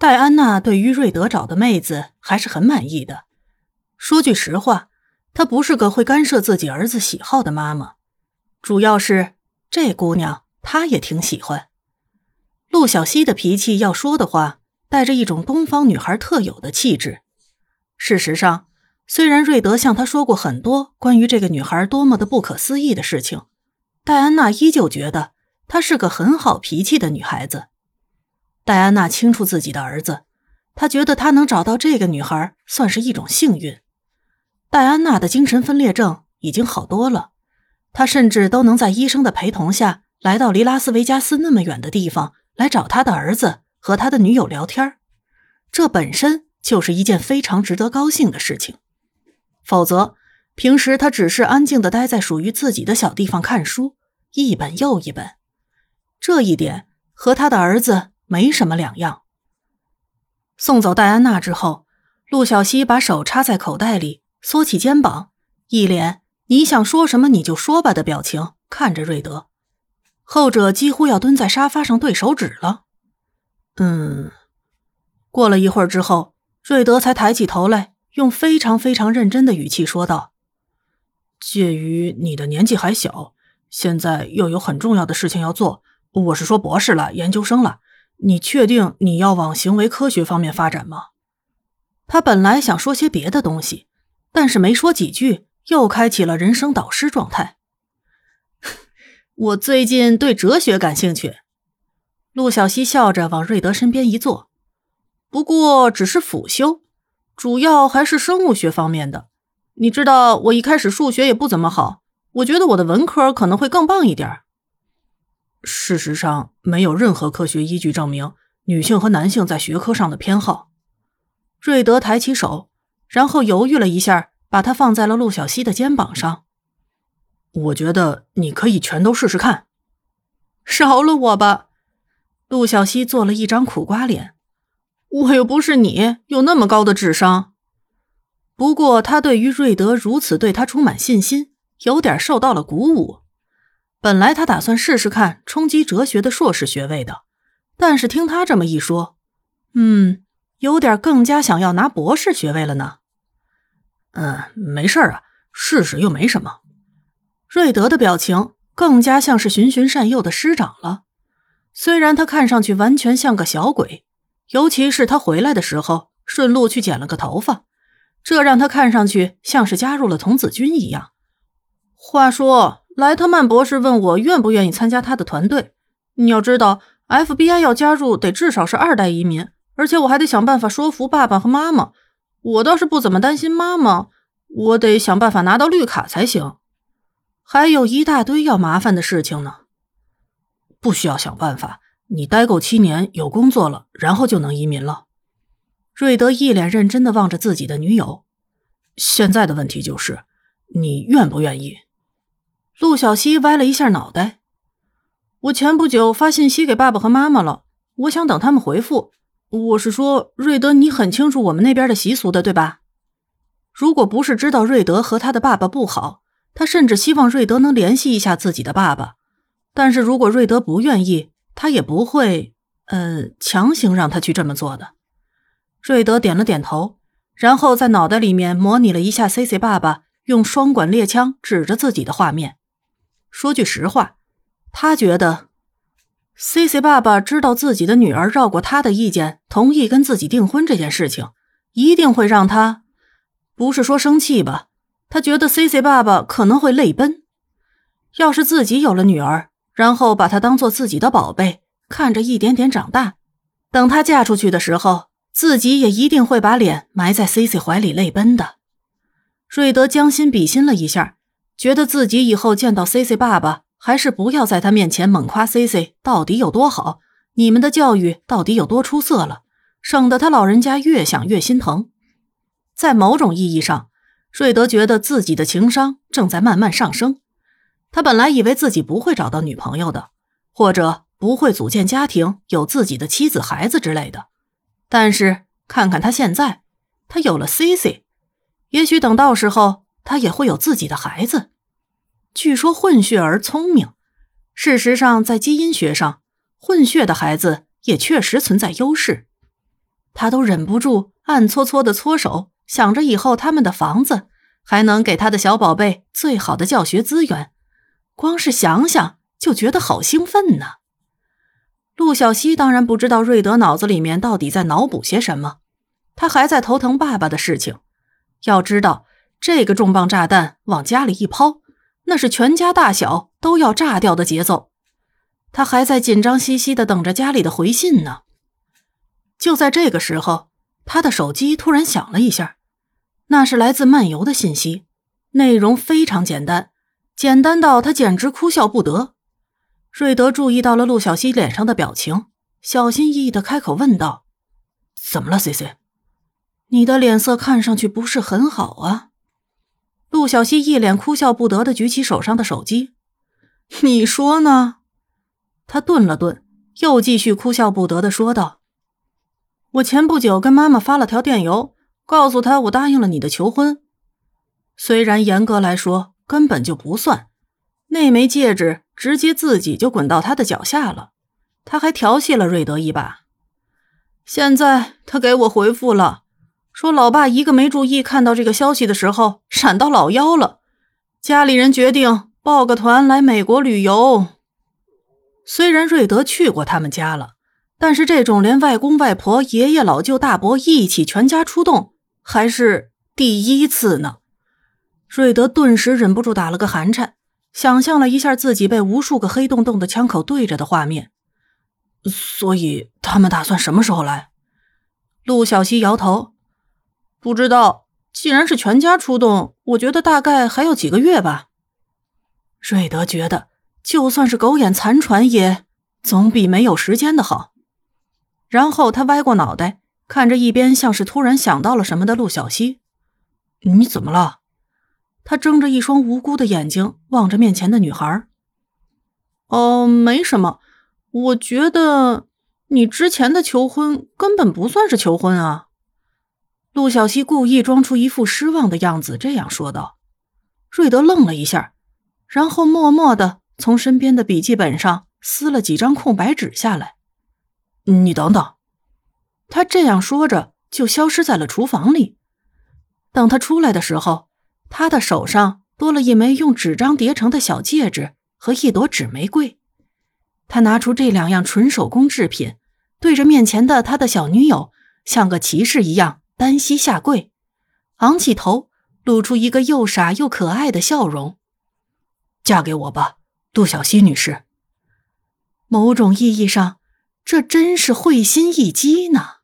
戴安娜对于瑞德找的妹子还是很满意的。说句实话，她不是个会干涉自己儿子喜好的妈妈。主要是这姑娘，她也挺喜欢。陆小西的脾气，要说的话，带着一种东方女孩特有的气质。事实上，虽然瑞德向她说过很多关于这个女孩多么的不可思议的事情，戴安娜依旧觉得她是个很好脾气的女孩子。戴安娜清楚自己的儿子，她觉得她能找到这个女孩算是一种幸运。戴安娜的精神分裂症已经好多了。她甚至都能在医生的陪同下来到离拉斯维加斯那么远的地方来找他的儿子和他的女友聊天，这本身就是一件非常值得高兴的事情。否则，平时他只是安静的待在属于自己的小地方看书，一本又一本，这一点和他的儿子没什么两样。送走戴安娜之后，陆小西把手插在口袋里，缩起肩膀，一脸。你想说什么你就说吧的表情看着瑞德，后者几乎要蹲在沙发上对手指了。嗯，过了一会儿之后，瑞德才抬起头来，用非常非常认真的语气说道：“介于你的年纪还小，现在又有很重要的事情要做，我是说博士了，研究生了，你确定你要往行为科学方面发展吗？”他本来想说些别的东西，但是没说几句。又开启了人生导师状态。我最近对哲学感兴趣。陆小西笑着往瑞德身边一坐，不过只是辅修，主要还是生物学方面的。你知道，我一开始数学也不怎么好，我觉得我的文科可能会更棒一点。事实上，没有任何科学依据证明女性和男性在学科上的偏好。瑞德抬起手，然后犹豫了一下。把它放在了陆小西的肩膀上，我觉得你可以全都试试看。饶了我吧，陆小西做了一张苦瓜脸。我又不是你，有那么高的智商。不过他对于瑞德如此对他充满信心，有点受到了鼓舞。本来他打算试试看冲击哲学的硕士学位的，但是听他这么一说，嗯，有点更加想要拿博士学位了呢。嗯，没事啊，试试又没什么。瑞德的表情更加像是循循善诱的师长了。虽然他看上去完全像个小鬼，尤其是他回来的时候顺路去剪了个头发，这让他看上去像是加入了童子军一样。话说，莱特曼博士问我愿不愿意参加他的团队。你要知道，FBI 要加入得至少是二代移民，而且我还得想办法说服爸爸和妈妈。我倒是不怎么担心妈妈，我得想办法拿到绿卡才行，还有一大堆要麻烦的事情呢。不需要想办法，你待够七年，有工作了，然后就能移民了。瑞德一脸认真的望着自己的女友，现在的问题就是，你愿不愿意？陆小西歪了一下脑袋，我前不久发信息给爸爸和妈妈了，我想等他们回复。我是说，瑞德，你很清楚我们那边的习俗的，对吧？如果不是知道瑞德和他的爸爸不好，他甚至希望瑞德能联系一下自己的爸爸。但是如果瑞德不愿意，他也不会，呃，强行让他去这么做的。瑞德点了点头，然后在脑袋里面模拟了一下 C C 爸爸用双管猎枪指着自己的画面。说句实话，他觉得。C C 爸爸知道自己的女儿绕过他的意见，同意跟自己订婚这件事情，一定会让他，不是说生气吧？他觉得 C C 爸爸可能会泪奔。要是自己有了女儿，然后把她当做自己的宝贝，看着一点点长大，等她嫁出去的时候，自己也一定会把脸埋在 C C 怀里泪奔的。瑞德将心比心了一下，觉得自己以后见到 C C 爸爸。还是不要在他面前猛夸 C C 到底有多好，你们的教育到底有多出色了，省得他老人家越想越心疼。在某种意义上，瑞德觉得自己的情商正在慢慢上升。他本来以为自己不会找到女朋友的，或者不会组建家庭，有自己的妻子、孩子之类的。但是看看他现在，他有了 C C，也许等到时候他也会有自己的孩子。据说混血儿聪明，事实上，在基因学上，混血的孩子也确实存在优势。他都忍不住暗搓搓的搓手，想着以后他们的房子还能给他的小宝贝最好的教学资源，光是想想就觉得好兴奋呢。陆小西当然不知道瑞德脑子里面到底在脑补些什么，他还在头疼爸爸的事情。要知道，这个重磅炸弹往家里一抛，那是全家大小都要炸掉的节奏。他还在紧张兮兮的等着家里的回信呢。就在这个时候，他的手机突然响了一下，那是来自漫游的信息，内容非常简单，简单到他简直哭笑不得。瑞德注意到了陆小西脸上的表情，小心翼翼的开口问道：“怎么了，C C？你的脸色看上去不是很好啊。”陆小西一脸哭笑不得的举起手上的手机：“你说呢？”他顿了顿，又继续哭笑不得的说道。我前不久跟妈妈发了条电邮，告诉她我答应了你的求婚。虽然严格来说根本就不算，那枚戒指直接自己就滚到他的脚下了。他还调戏了瑞德一把。现在他给我回复了，说老爸一个没注意看到这个消息的时候闪到老腰了，家里人决定报个团来美国旅游。虽然瑞德去过他们家了。但是这种连外公外婆、爷爷老舅、大伯一起全家出动，还是第一次呢。瑞德顿时忍不住打了个寒颤，想象了一下自己被无数个黑洞洞的枪口对着的画面。所以他们打算什么时候来？陆小西摇头，不知道。既然是全家出动，我觉得大概还要几个月吧。瑞德觉得，就算是狗眼残喘，也总比没有时间的好。然后他歪过脑袋，看着一边像是突然想到了什么的陆小西：“你怎么了？”他睁着一双无辜的眼睛望着面前的女孩。“哦，没什么。我觉得你之前的求婚根本不算是求婚啊。”陆小西故意装出一副失望的样子，这样说道。瑞德愣了一下，然后默默的从身边的笔记本上撕了几张空白纸下来。你等等，他这样说着，就消失在了厨房里。等他出来的时候，他的手上多了一枚用纸张叠成的小戒指和一朵纸玫瑰。他拿出这两样纯手工制品，对着面前的他的小女友，像个骑士一样单膝下跪，昂起头，露出一个又傻又可爱的笑容：“嫁给我吧，杜小西女士。”某种意义上。这真是会心一击呢。